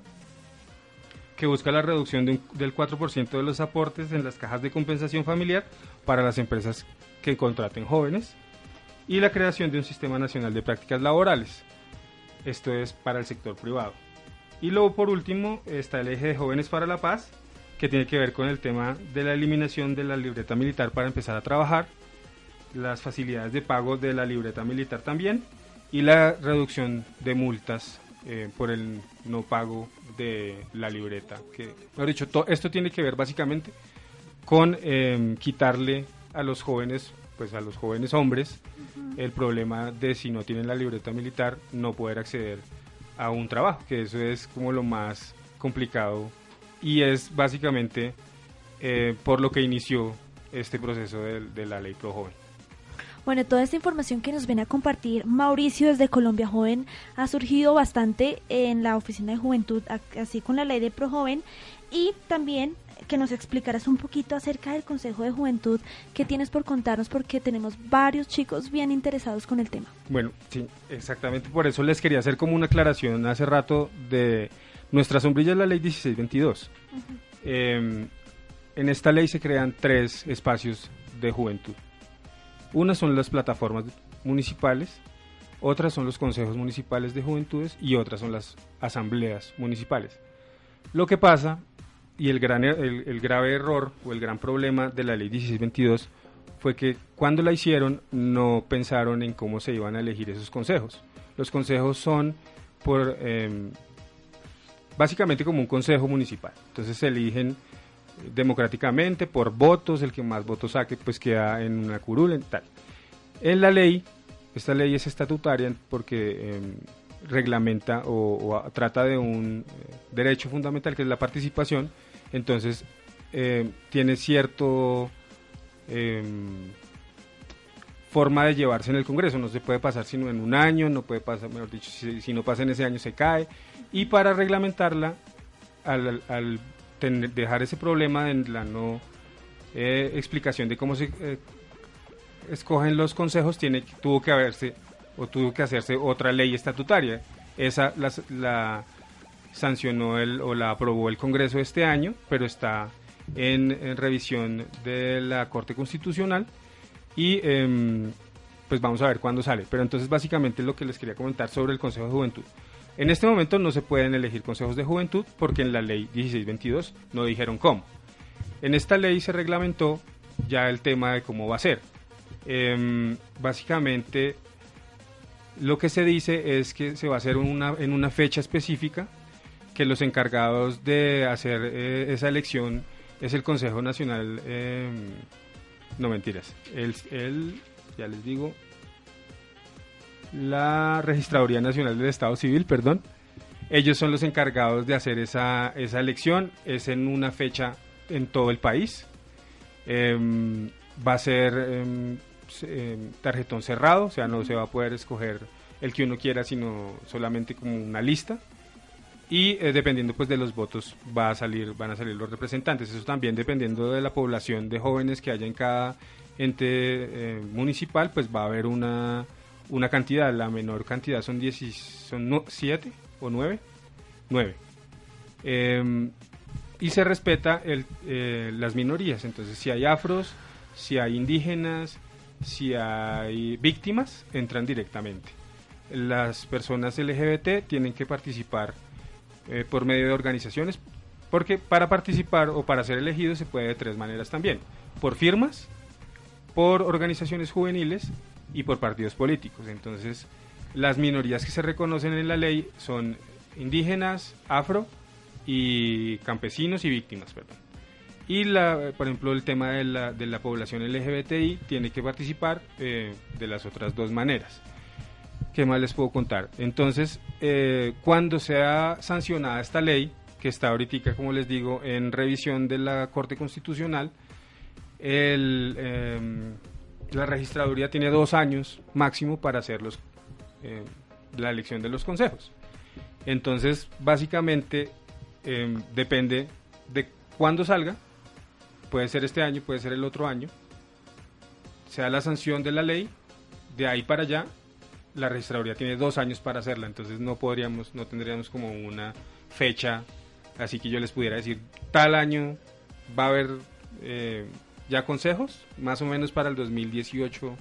que busca la reducción de un- del 4% de los aportes en las cajas de compensación familiar para las empresas que contraten jóvenes y la creación de un sistema nacional de prácticas laborales. Esto es para el sector privado. Y luego por último está el eje de jóvenes para la paz, que tiene que ver con el tema de la eliminación de la libreta militar para empezar a trabajar, las facilidades de pago de la libreta militar también y la reducción de multas eh, por el no pago de la libreta. Que, mejor dicho, to- esto tiene que ver básicamente con eh, quitarle a los jóvenes, pues a los jóvenes hombres, el problema de si no tienen la libreta militar no poder acceder a un trabajo, que eso es como lo más complicado y es básicamente eh, por lo que inició este proceso de, de la ley Pro Joven. Bueno, toda esta información que nos viene a compartir Mauricio desde Colombia Joven ha surgido bastante en la Oficina de Juventud, así con la ley de Pro Joven, y también que nos explicarás un poquito acerca del Consejo de Juventud que tienes por contarnos porque tenemos varios chicos bien interesados con el tema. Bueno, sí, exactamente por eso les quería hacer como una aclaración hace rato de nuestra sombrilla es la ley 1622. Eh, en esta ley se crean tres espacios de juventud. Una son las plataformas municipales, otras son los consejos municipales de juventudes y otras son las asambleas municipales. Lo que pasa, y el, gran, er- el, el grave error o el gran problema de la ley 1622 fue que cuando la hicieron no pensaron en cómo se iban a elegir esos consejos. Los consejos son por em, básicamente como un consejo municipal. Entonces se eligen democráticamente por votos, el que más votos saque pues queda en una curul, en tal. En la ley, esta ley es estatutaria porque em, reglamenta o, trata de un eh, derecho fundamental que es la participación, entonces eh, tiene cierto em, forma de llevarse en el Congreso, no se puede pasar sino en un año, no puede pasar, mejor dicho, si, no pasa en ese año se cae, y para reglamentarla, al, tener- dejar ese problema en la no eh, explicación de cómo se eh, escogen los consejos, tiene, tuvo que haberse o tuvo que hacerse otra ley estatutaria. Esa la sancionó el, o la aprobó el Congreso este año, pero está en, revisión de la Corte Constitucional y em, pues vamos a ver cuándo sale. Pero entonces básicamente lo que les quería comentar sobre el Consejo de Juventud. En este momento no se pueden elegir consejos de juventud porque en la ley 1622 no dijeron cómo. En esta ley se reglamentó ya el tema de cómo va a ser. Em, básicamente lo que se dice es que se va a hacer una, en una fecha específica, que los encargados de hacer eh, esa elección es el Consejo Nacional, em, no mentiras, el, ya les digo, la Registraduría Nacional del Estado Civil, perdón. Ellos son los encargados de hacer esa, esa elección, es en una fecha en todo el país. Em, va a ser se- em, tarjetón cerrado, o sea, no se va a poder escoger el que uno quiera, sino solamente como una lista. Y eh, dependiendo pues de los votos va a salir, van a salir los representantes. Eso también dependiendo de la población de jóvenes que haya en cada ente eh, municipal, pues va a haber una, una cantidad. La menor cantidad son 10, son 7 o 9. 9. Em, y se respeta el, eh, las minorías. Entonces, si hay afros, si hay indígenas, si hay víctimas, entran directamente. Las personas LGBT tienen que participar eh, por medio de organizaciones, porque para participar o para ser elegido se puede de tres maneras también. Por firmas, por organizaciones juveniles y por partidos políticos. Entonces, las minorías que se reconocen en la ley son indígenas, afro y campesinos y víctimas, perdón. Y, la, por ejemplo, el tema de la, de la población LGBTI tiene que participar eh, de las otras dos maneras. ¿Qué más les puedo contar? Entonces, eh, cuando sea sancionada esta ley, que está ahorita, como les digo, en revisión de la Corte Constitucional, eh, la registraduría tiene dos años máximo para hacer los, eh, la elección de los consejos. Entonces, básicamente, eh, depende de cuándo salga, puede ser este año, puede ser el otro año, sea la sanción de la ley, de ahí para allá, la registraduría tiene dos años para hacerla, entonces no podríamos, no tendríamos como una fecha, así que yo les pudiera decir, tal año va a haber eh, ya consejos, más o menos para el 2018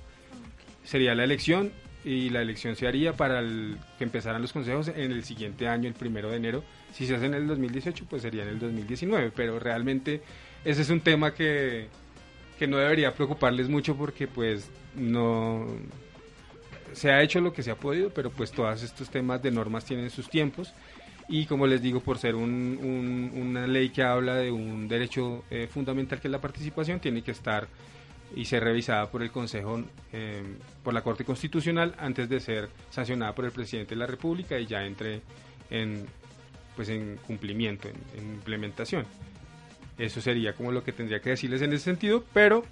sería la elección y la elección se haría para el, que empezaran los consejos en el siguiente año, el primero de enero. Si se hace en el 2018, pues sería en el 2019, pero realmente ese es un tema que, que no debería preocuparles mucho porque pues no se ha hecho lo que se ha podido, pero pues todos estos temas de normas tienen sus tiempos y como les digo, por ser un- un- una ley que habla de un derecho eh, fundamental que es la participación, tiene que estar y ser revisada por el Consejo, eh, por la Corte Constitucional, antes de ser sancionada por el Presidente de la República y ya entre en, pues en cumplimiento, en, en implementación. Eso sería como lo que tendría que decirles en ese sentido, pero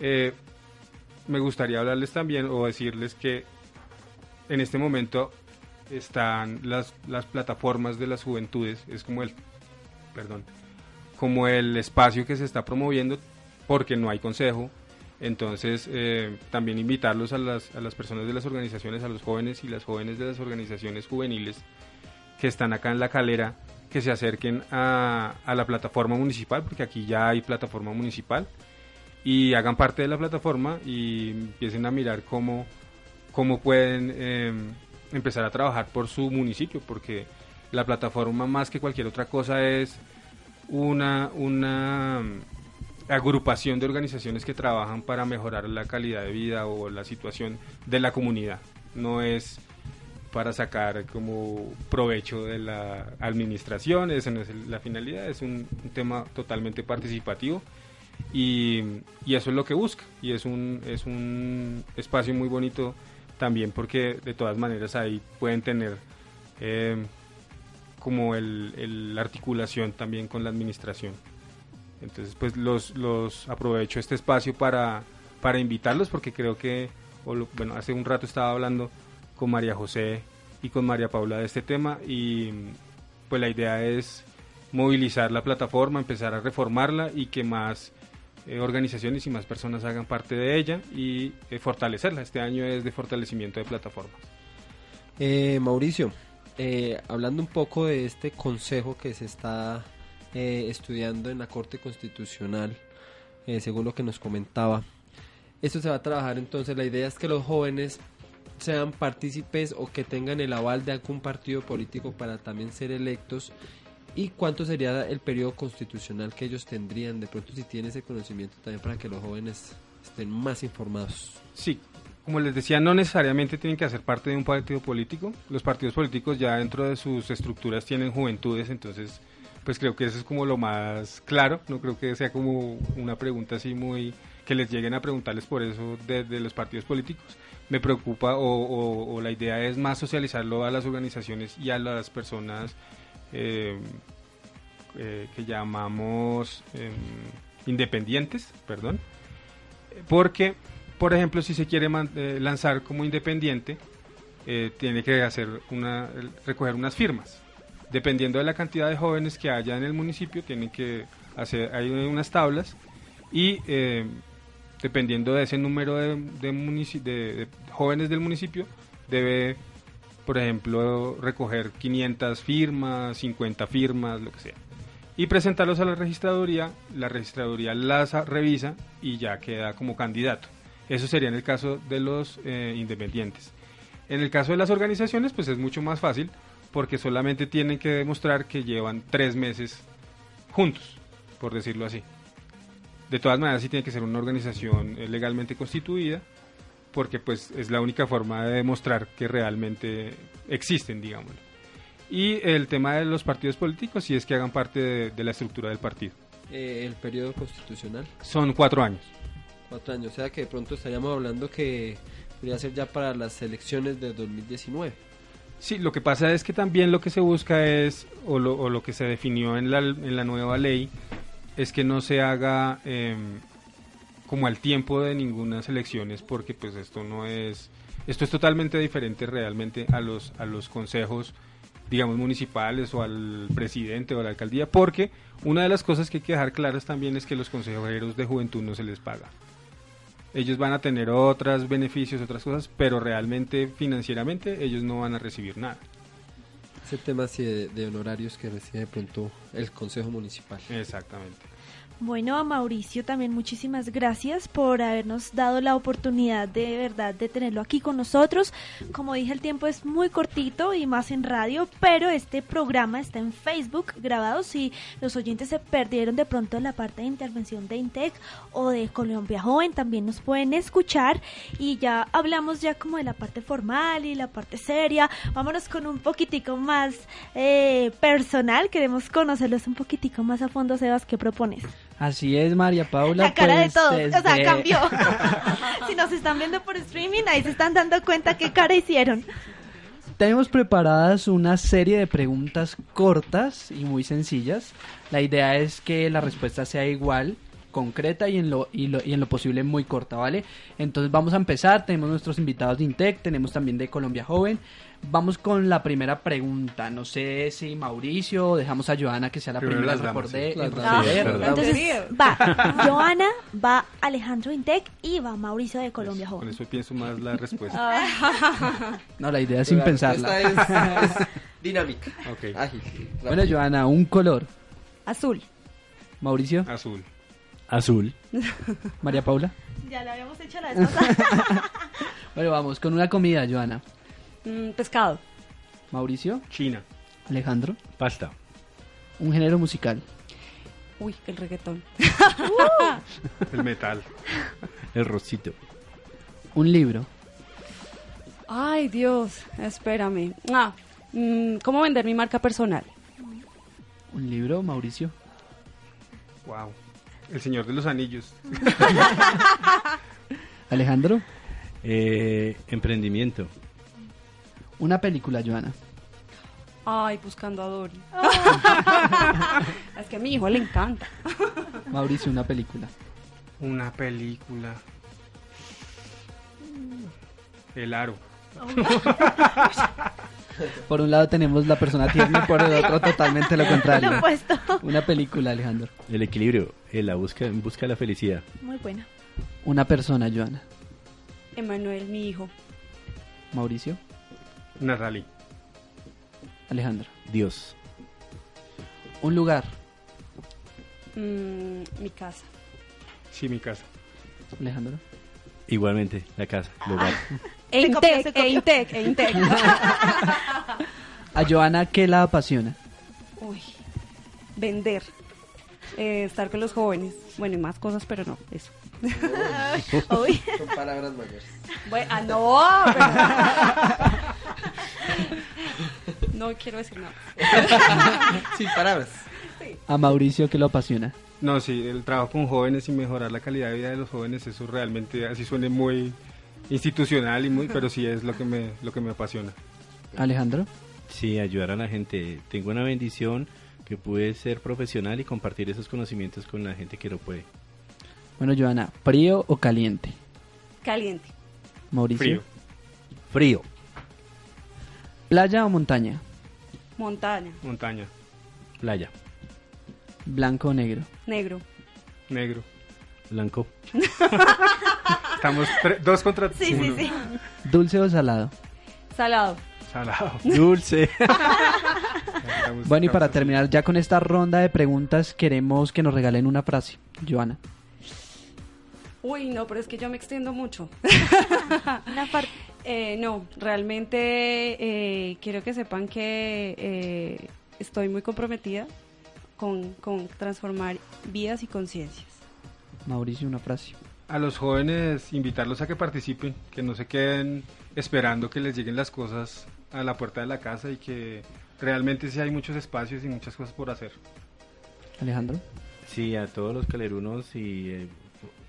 eh, me gustaría hablarles también o decirles que en este momento están las, las plataformas de las juventudes, es como el, perdón, como el espacio que se está promoviendo porque no hay consejo. Entonces, eh, también invitarlos a las, a las personas de las organizaciones, a los jóvenes y las jóvenes de las organizaciones juveniles que están acá en la calera, que se acerquen a, a la plataforma municipal, porque aquí ya hay plataforma municipal, y hagan parte de la plataforma y empiecen a mirar cómo, cómo pueden eh, empezar a trabajar por su municipio, porque la plataforma más que cualquier otra cosa es una, una mm, agrupación de organizaciones que trabajan para mejorar la calidad de vida o la situación de la comunidad. No es para sacar como provecho de la administración, esa no es la finalidad, es un tema totalmente participativo y, eso es lo que busca y es un, es un espacio muy bonito también porque de todas maneras ahí pueden tener eh, como el, la articulación también con la administración. Entonces, pues los, los aprovecho este espacio para, para invitarlos porque creo que, bueno, hace un rato estaba hablando con María José y con María Paula de este tema y pues la idea es movilizar la plataforma, empezar a reformarla y que más eh, organizaciones y más personas hagan parte de ella y eh, fortalecerla. Este año es de fortalecimiento de plataformas. Eh, Mauricio, eh, hablando un poco de este consejo que se está estudiando en la Corte Constitucional, según lo que nos comentaba. Esto se va a trabajar entonces, la idea es que los jóvenes sean partícipes o que tengan el aval de algún partido político para también ser electos y cuánto sería el periodo constitucional que ellos tendrían, de pronto si tienen ese conocimiento también para que los jóvenes estén más informados. Sí, como les decía, no necesariamente tienen que hacer parte de un partido político. Los partidos políticos ya dentro de sus estructuras tienen juventudes, entonces pues creo que eso es como lo más claro. No creo que sea como una pregunta así muy que les lleguen a preguntarles por eso desde los partidos políticos. Me preocupa o, o- o la idea es más socializarlo a las organizaciones y a las personas eh, eh, que llamamos em, independientes, perdón, porque, por ejemplo, si se quiere eh, lanzar como independiente, tiene que hacer una, recoger unas firmas. Dependiendo de la cantidad de jóvenes que haya en el municipio, tienen que hacer, hay unas tablas y eh, dependiendo de ese número de jóvenes del municipio, debe, por ejemplo, recoger 500 firmas, 50 firmas, lo que sea y presentarlos a la registraduría, la registraduría las revisa y ya queda como candidato. Eso sería en el caso de los eh, independientes. En el caso de las organizaciones, pues es mucho más fácil porque solamente tienen que demostrar que llevan tres meses juntos, por decirlo así. De todas maneras, sí tiene que ser una organización eh, legalmente constituida porque pues es la única forma de demostrar que realmente existen, digámoslo. Y el tema de los partidos políticos, si es que hagan parte de, de la estructura del partido. Eh, el periodo constitucional, Son cuatro años. cuatro años, o sea que de pronto estaríamos hablando que podría ser ya para las elecciones de 2019. Sí, lo que pasa es que también lo que se busca es, o lo, o lo que se definió en la, en la nueva ley, es que no se haga em, como al tiempo de ninguna elecciones, porque pues esto no es, esto es totalmente diferente realmente a los, a los consejos, digamos, municipales o al presidente o a la alcaldía, porque una de las cosas que hay que dejar claras también es que los consejeros de juventud no se les paga. Ellos van a tener otros beneficios, otras cosas, pero realmente financieramente ellos no van a recibir nada. Ese tema sí de, de honorarios que recibe de pronto el Consejo Municipal. Exactamente. Bueno, a Mauricio también muchísimas gracias por habernos dado la oportunidad de verdad de tenerlo aquí con nosotros. Como dije, el tiempo es muy cortito y más en radio, pero este programa está en Facebook grabado. Si los oyentes se perdieron de pronto la parte de intervención de Intec o de Colombia Joven, también nos pueden escuchar y ya hablamos ya como de la parte formal y la parte seria. Vámonos con un poquitico más eh, personal. Queremos conocerlos un poquitico más a fondo, Sebas. ¿Qué propones? Así es, María Paula. La cara pues, de todos, o sea, cambió. si nos están viendo por streaming, ahí se están dando cuenta qué cara hicieron. Tenemos preparadas una serie de preguntas cortas y muy sencillas. La idea es que la respuesta sea igual, concreta y en lo, y lo- y en lo posible muy corta, ¿vale? Entonces vamos a empezar. Tenemos nuestros invitados de Intec, tenemos también de Colombia Joven. Vamos con la primera pregunta. No sé si Mauricio o dejamos a Joana que sea la Primero primera sí. damas. Entonces va Joana, va Alejandro Intec y va Mauricio de Colombia Con Joven. eso pienso más la respuesta. Ah. No, la idea es sin La pensarla. respuesta es, es dinámica, ágil. Bueno. Joana, un color. Azul. Mauricio, Azul. Azul. María Paula. Ya lo habíamos hecho la vez. Bueno, vamos con una comida, Joana. Mm, pescado. Mauricio, China. Alejandro, Pasta. un género musical. Uy, el reggaetón. El metal. El rosito. Un libro. Ay, Dios, espérame. Ah, mm, ¿cómo vender mi marca personal? Un libro, Mauricio. Wow. El Señor de los Anillos. Alejandro, Eh, emprendimiento. Una película, Joana. Ay, buscando a Dory. es que a mi hijo le encanta. Mauricio, una película. Una película. El aro. Por un lado tenemos la persona tierna y por el otro totalmente lo Lo contrario. opuesto. Una película, Alejandro. El equilibrio. En la busca, en busca de la felicidad. Muy buena. Una persona, Joana. Emanuel, mi hijo. Mauricio, Natalie. Alejandro. Dios. Un lugar. Mm, mi casa. Sí, mi casa. Alejandro. Igualmente, la casa, el hogar. E Se copió, Intec, se e copió. Intec, e Intec. A Joana, ¿qué la apasiona? Uy, vender. Eh, estar con los jóvenes. Bueno, y más cosas, pero no, eso. Uy. Son palabras mayores. Bueno, ah, no. pero- no quiero decir nada. Sin palabras. A Mauricio, ¿qué lo apasiona? No, sí, el trabajo con jóvenes y mejorar la calidad de vida de los jóvenes, eso realmente así suene muy institucional y muy, pero sí es lo que me, lo que me apasiona. Alejandro. Sí, ayudar a la gente. Tengo una bendición que pude ser profesional y compartir esos conocimientos con la gente que lo puede. Bueno, Joana, ¿frío o caliente? Caliente. Mauricio. Frío. Frío. ¿Playa o montaña? Montaña. Montaña, Playa. ¿Blanco o negro? Negro. negro. Blanco. Estamos dos contra Sí, sí, uno. sí. ¿Dulce o salado? Salado. Salado. Dulce. Bueno, y para terminar ya con esta ronda de preguntas, queremos que nos regalen una frase. Joana. Uy, no, pero es que yo me extiendo mucho. Una par- Eh, no, realmente eh, quiero que sepan que eh, estoy muy comprometida con, con transformar vidas y conciencias. Mauricio, una frase. A los jóvenes invitarlos a que participen, que no se queden esperando que les lleguen las cosas a la puerta de la casa y que realmente sí hay muchos espacios y muchas cosas por hacer. Alejandro. Sí, a todos los calerunos y eh,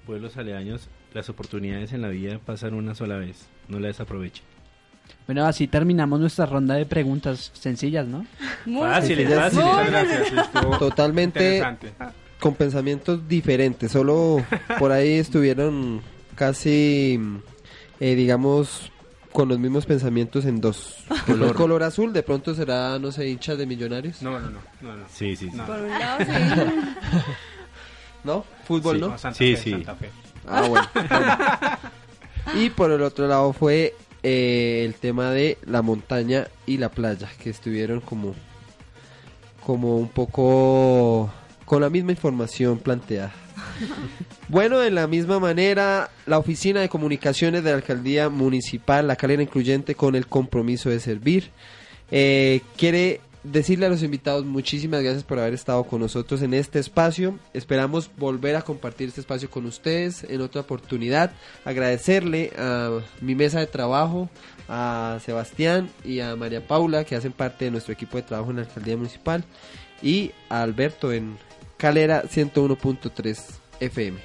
pueblos aledaños, las oportunidades en la vida pasan una sola vez. No la desaprovechen. Bueno, así terminamos nuestra ronda de preguntas sencillas, ¿no? Muy Fáciles, fáciles. Muchas gracias. Totalmente con pensamientos diferentes. Solo por ahí estuvieron casi, eh, digamos, con los mismos pensamientos en dos. Color. El color azul de pronto será, no sé, hinchas de millonarios. No, no, no. no, no. Sí, sí, sí. No. Por un lado, sí. ¿No? Fútbol, Sí. ¿no? No, Santa Sí, Fe, sí. Santa Fe. Ah, bueno. bueno. Y por el otro lado fue eh, el tema de la montaña y la playa, que estuvieron como, como un poco con la misma información planteada. Bueno, de la misma manera, la Oficina de Comunicaciones de la Alcaldía Municipal La Calera Incluyente con el compromiso de servir, eh, quiere decirle a los invitados muchísimas gracias por haber estado con nosotros en este espacio. Esperamos volver a compartir este espacio con ustedes en otra oportunidad. Agradecerle a mi mesa de trabajo, a Sebastián y a María Paula que hacen parte de nuestro equipo de trabajo en la Alcaldía Municipal y a Alberto en Calera 101.3 FM.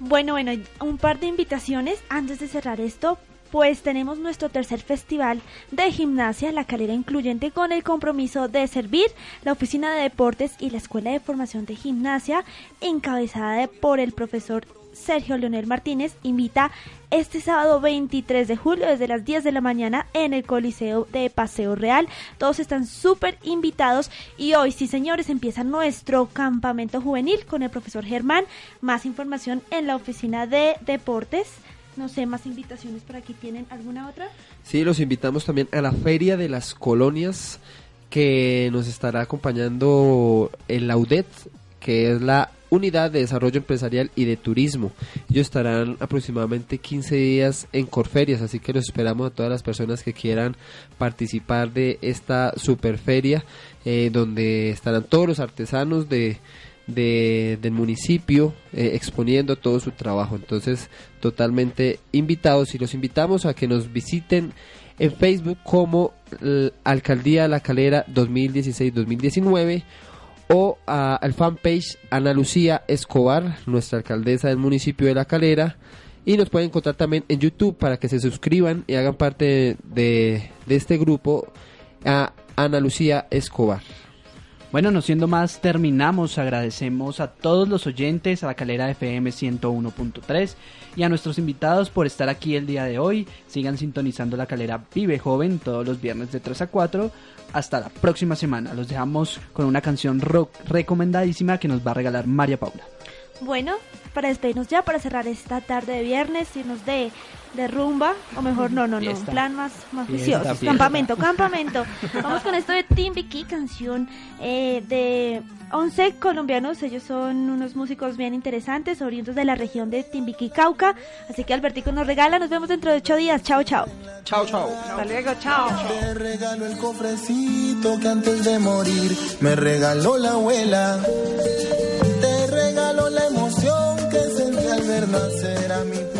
Bueno, bueno, un par de invitaciones antes de cerrar esto. Pues tenemos nuestro tercer festival de gimnasia, la calera incluyente, con el compromiso de servir la Oficina de Deportes y la Escuela de Formación de Gimnasia, encabezada por el profesor Sergio Leonel Martínez, invita este sábado 23 de julio desde las 10 de la mañana en el Coliseo de Paseo Real. Todos están súper invitados y hoy, sí señores, empieza nuestro campamento juvenil con el profesor Germán. Más información en la Oficina de Deportes. No sé, más invitaciones por aquí. ¿Tienen alguna otra? Sí, los invitamos también a la Feria de las Colonias que nos estará acompañando el Laudet, que es la Unidad de Desarrollo Empresarial y de Turismo. Ellos estarán aproximadamente 15 días en Corferias, así que los esperamos a todas las personas que quieran participar de esta superferia, eh, donde estarán todos los artesanos de, de- del municipio eh, exponiendo todo su trabajo. Entonces, totalmente invitados y los invitamos a que nos visiten en Facebook como eh, Alcaldía La Calera 2016-2019 o al fanpage Ana Lucía Escobar, nuestra alcaldesa del municipio de La Calera. Y nos pueden encontrar también en YouTube para que se suscriban y hagan parte de, de este grupo a Ana Lucía Escobar. Bueno, no siendo más, terminamos. Agradecemos a todos los oyentes, a la calera FM 101.3 y a nuestros invitados por estar aquí el día de hoy. Sigan sintonizando la calera Vive Joven todos los viernes de 3 a 4. Hasta la próxima semana. Los dejamos con una canción rock recomendadísima que nos va a regalar María Paula. Bueno, para despedirnos ya, para cerrar esta tarde de viernes, irnos de, de rumba, o mejor, no, no, no, un Fiesta. plan más, más Fiesta, juicioso. fiesta. Campamento, campamento. Vamos con esto de Timbiquí, canción eh, de 11 colombianos. Ellos son unos músicos bien interesantes, oriundos de la región de Timbiquí, Cauca. Así que Albertico nos regala, nos vemos dentro de ocho días. Chao, chao. Chao, chao. Hasta luego, chao. Te regalo el cofrecito que antes de morir me regaló la abuela. La emoción que sentí al ver nacer a mi